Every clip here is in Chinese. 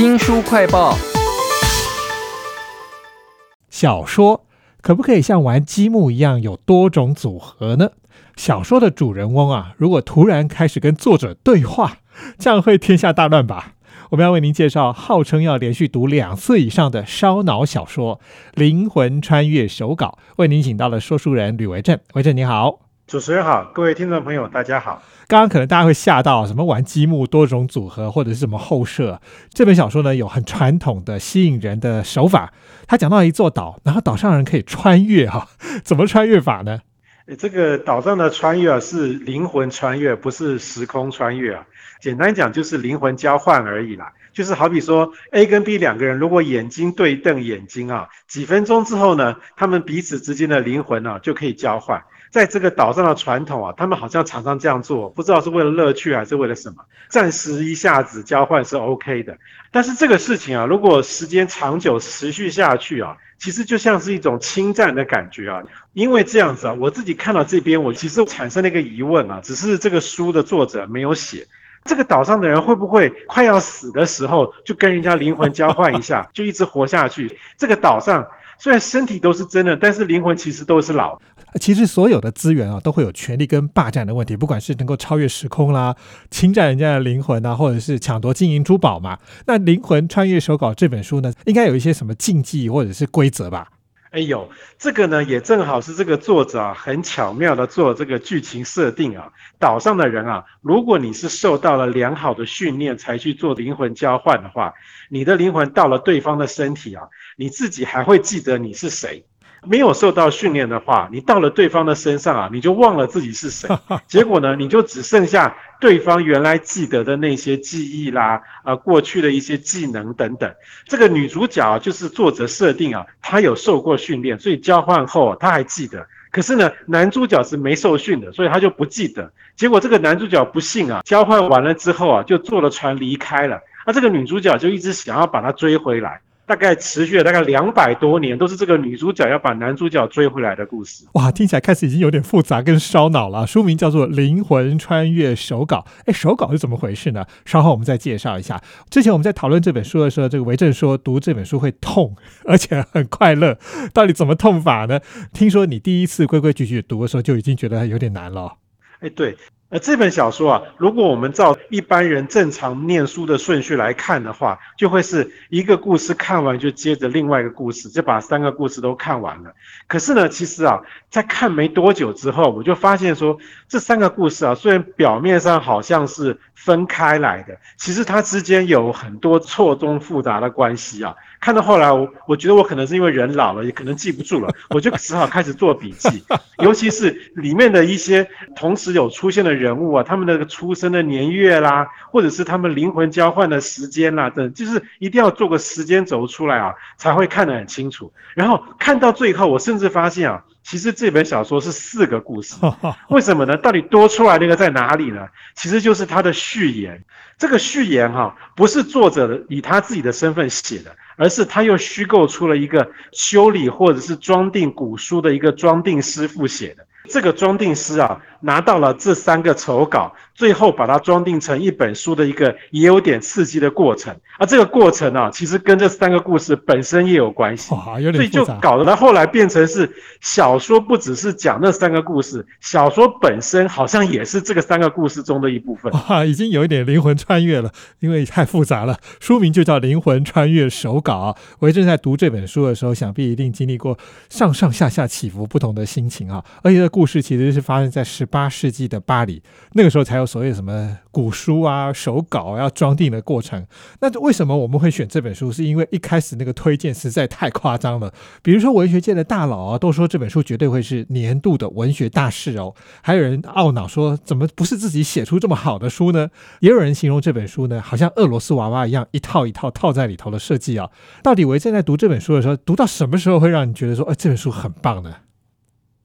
新书快报：小说可不可以像玩积木一样有多种组合呢？小说的主人翁啊，如果突然开始跟作者对话，这样会天下大乱吧？我们要为您介绍号称要连续读两次以上的烧脑小说《灵魂穿越手稿》，为您请到了说书人吕维正。维正你好。主持人好，各位听众朋友，大家好。刚刚可能大家会吓到，什么玩积木多种组合，或者是什么后设。这本小说呢，有很传统的吸引人的手法。他讲到一座岛，然后岛上人可以穿越哈，怎么穿越法呢？这个岛上的穿越啊，是灵魂穿越，不是时空穿越啊。简单讲就是灵魂交换而已啦。就是好比说 A 跟 B 两个人，如果眼睛对瞪眼睛啊，几分钟之后呢，他们彼此之间的灵魂啊就可以交换。在这个岛上的传统啊，他们好像常常这样做，不知道是为了乐趣还是为了什么。暂时一下子交换是 OK 的，但是这个事情啊，如果时间长久持续下去啊，其实就像是一种侵占的感觉啊。因为这样子啊，我自己看到这边，我其实产生了一个疑问啊，只是这个书的作者没有写，这个岛上的人会不会快要死的时候就跟人家灵魂交换一下，就一直活下去？这个岛上虽然身体都是真的，但是灵魂其实都是老。其实所有的资源啊，都会有权力跟霸占的问题，不管是能够超越时空啦，侵占人家的灵魂啊，或者是抢夺金银珠宝嘛。那《灵魂穿越手稿》这本书呢，应该有一些什么禁忌或者是规则吧？哎呦，这个呢也正好是这个作者啊，很巧妙的做这个剧情设定啊。岛上的人啊，如果你是受到了良好的训练才去做灵魂交换的话，你的灵魂到了对方的身体啊，你自己还会记得你是谁。没有受到训练的话，你到了对方的身上啊，你就忘了自己是谁。结果呢，你就只剩下对方原来记得的那些记忆啦，啊，过去的一些技能等等。这个女主角就是作者设定啊，她有受过训练，所以交换后她还记得。可是呢，男主角是没受训的，所以他就不记得。结果这个男主角不幸啊，交换完了之后啊，就坐了船离开了。那这个女主角就一直想要把他追回来。大概持续了大概两百多年，都是这个女主角要把男主角追回来的故事。哇，听起来开始已经有点复杂跟烧脑了。书名叫做《灵魂穿越手稿》。哎，手稿是怎么回事呢？稍后我们再介绍一下。之前我们在讨论这本书的时候，这个维正说读这本书会痛，而且很快乐。到底怎么痛法呢？听说你第一次规规矩矩读的时候就已经觉得有点难了。哎，对。呃，这本小说啊，如果我们照一般人正常念书的顺序来看的话，就会是一个故事看完就接着另外一个故事，就把三个故事都看完了。可是呢，其实啊，在看没多久之后，我就发现说，这三个故事啊，虽然表面上好像是分开来的，其实它之间有很多错综复杂的关系啊。看到后来，我我觉得我可能是因为人老了，也可能记不住了，我就只好开始做笔记，尤其是里面的一些同时有出现的人物啊，他们的出生的年月啦，或者是他们灵魂交换的时间啦，等，就是一定要做个时间轴出来啊，才会看得很清楚。然后看到最后，我甚至发现啊，其实这本小说是四个故事，为什么呢？到底多出来那个在哪里呢？其实就是他的序言。这个序言哈，不是作者以他自己的身份写的。而是他又虚构出了一个修理或者是装订古书的一个装订师傅写的。这个装订师啊，拿到了这三个丑稿，最后把它装订成一本书的一个也有点刺激的过程。而这个过程啊，其实跟这三个故事本身也有关系，所以就搞得它后来变成是小说，不只是讲那三个故事，小说本身好像也是这个三个故事中的一部分。哇，已经有一点灵魂穿越了，因为太复杂了。书名就叫《灵魂穿越手稿》。我正在读这本书的时候，想必一定经历过上上下下起伏不同的心情啊，而且这。故事其实是发生在十八世纪的巴黎，那个时候才有所谓什么古书啊、手稿要装订的过程。那为什么我们会选这本书？是因为一开始那个推荐实在太夸张了。比如说文学界的大佬啊，都说这本书绝对会是年度的文学大事哦。还有人懊恼说，怎么不是自己写出这么好的书呢？也有人形容这本书呢，好像俄罗斯娃娃一样，一套一套套在里头的设计啊。到底维正在读这本书的时候，读到什么时候会让你觉得说，哎，这本书很棒呢？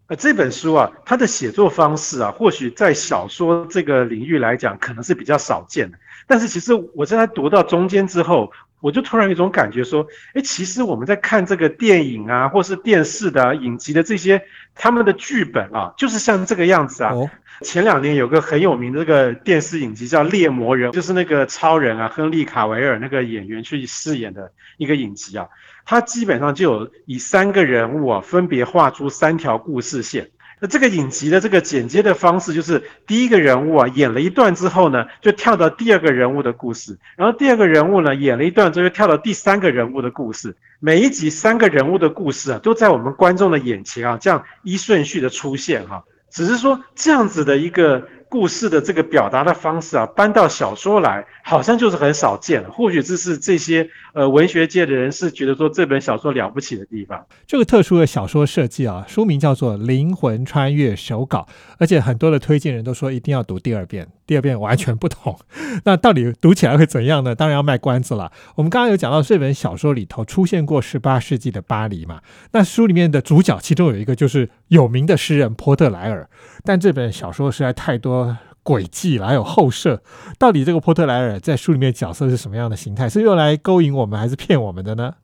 呃，这本书啊，它的写作方式啊，或许在小说这个领域来讲，可能是比较少见的。但是其实我在读到中间之后，我就突然有一种感觉说，哎，其实我们在看这个电影啊，或是电视的影集的这些他们的剧本啊，就是像这个样子啊。前两年有个很有名的这个电视影集叫《猎魔人》，就是那个超人啊，亨利卡维尔那个演员去饰演的一个影集啊。他基本上就有以三个人物啊，分别画出三条故事线。那这个影集的这个剪接的方式，就是第一个人物啊演了一段之后呢，就跳到第二个人物的故事，然后第二个人物呢演了一段之后，又跳到第三个人物的故事。每一集三个人物的故事啊，都在我们观众的眼前啊，这样一顺序的出现哈。只是说这样子的一个故事的这个表达的方式啊，搬到小说来，好像就是很少见了。或许这是这些呃文学界的人是觉得说这本小说了不起的地方。这个特殊的小说设计啊，书名叫做《灵魂穿越手稿》，而且很多的推荐人都说一定要读第二遍。第二遍完全不同，那到底读起来会怎样呢？当然要卖关子了。我们刚刚有讲到这本小说里头出现过十八世纪的巴黎嘛？那书里面的主角其中有一个就是有名的诗人波特莱尔，但这本小说实在太多诡计了，还有后设。到底这个波特莱尔在书里面角色是什么样的形态？是用来勾引我们，还是骗我们的呢？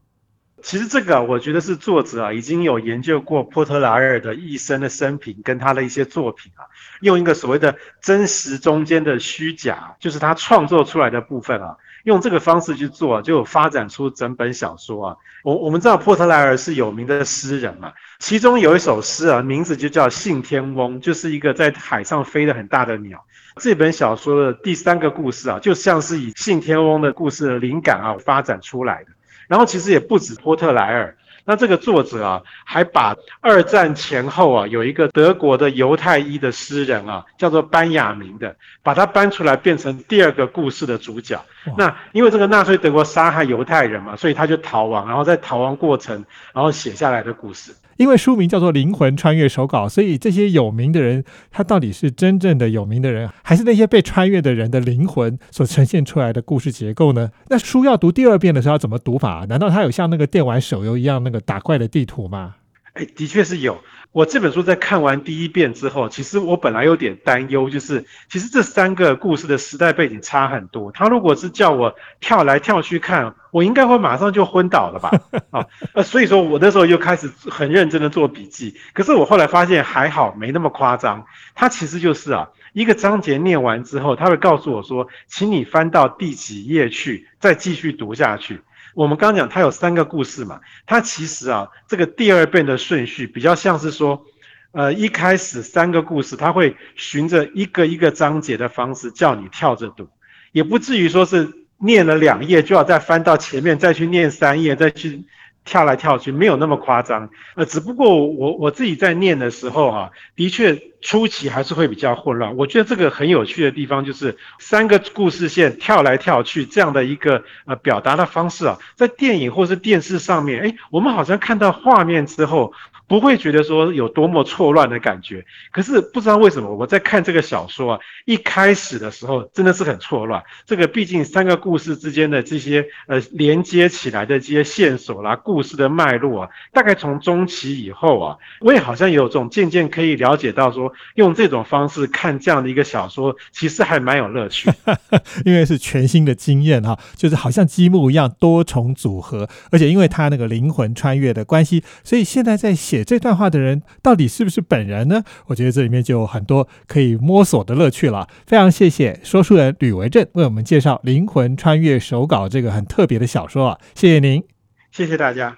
其实这个我觉得是作者啊已经有研究过波特莱尔的一生的生平跟他的一些作品啊，用一个所谓的真实中间的虚假，就是他创作出来的部分啊，用这个方式去做，就发展出整本小说啊。我我们知道波特莱尔是有名的诗人嘛，其中有一首诗啊，名字就叫《信天翁》，就是一个在海上飞的很大的鸟。这本小说的第三个故事啊，就像是以信天翁的故事的灵感啊发展出来的。然后其实也不止波特莱尔，那这个作者啊，还把二战前后啊有一个德国的犹太裔的诗人啊，叫做班雅明的，把他搬出来变成第二个故事的主角。那因为这个纳粹德国杀害犹太人嘛，所以他就逃亡，然后在逃亡过程，然后写下来的故事。因为书名叫做《灵魂穿越手稿》，所以这些有名的人，他到底是真正的有名的人，还是那些被穿越的人的灵魂所呈现出来的故事结构呢？那书要读第二遍的时候要怎么读法？难道他有像那个电玩手游一样那个打怪的地图吗？哎，的确是有。我这本书在看完第一遍之后，其实我本来有点担忧，就是其实这三个故事的时代背景差很多。他如果是叫我跳来跳去看，我应该会马上就昏倒了吧？啊，呃，所以说我那时候又开始很认真的做笔记。可是我后来发现还好，没那么夸张。它其实就是啊，一个章节念完之后，他会告诉我说，请你翻到第几页去，再继续读下去。我们刚刚讲，它有三个故事嘛，它其实啊，这个第二遍的顺序比较像是说，呃，一开始三个故事，它会循着一个一个章节的方式叫你跳着读，也不至于说是念了两页就要再翻到前面再去念三页再去。跳来跳去没有那么夸张，呃，只不过我我自己在念的时候哈，的确初期还是会比较混乱。我觉得这个很有趣的地方就是三个故事线跳来跳去这样的一个呃表达的方式啊，在电影或是电视上面，哎，我们好像看到画面之后。不会觉得说有多么错乱的感觉，可是不知道为什么我在看这个小说啊，一开始的时候真的是很错乱。这个毕竟三个故事之间的这些呃连接起来的这些线索啦，故事的脉络啊，大概从中期以后啊，我也好像有种渐渐可以了解到说，用这种方式看这样的一个小说，其实还蛮有乐趣，因为是全新的经验哈，就是好像积木一样多重组合，而且因为它那个灵魂穿越的关系，所以现在在写。这段话的人到底是不是本人呢？我觉得这里面就有很多可以摸索的乐趣了。非常谢谢说书人吕维正为我们介绍《灵魂穿越手稿》这个很特别的小说啊！谢谢您，谢谢大家。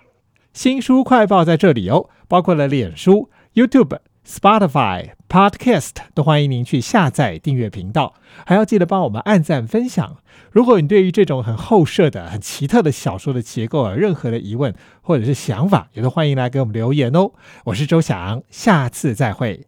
新书快报在这里哦，包括了脸书、YouTube。Spotify Podcast 都欢迎您去下载订阅频道，还要记得帮我们按赞分享。如果你对于这种很后设的、很奇特的小说的结构有任何的疑问或者是想法，也都欢迎来给我们留言哦。我是周翔，下次再会。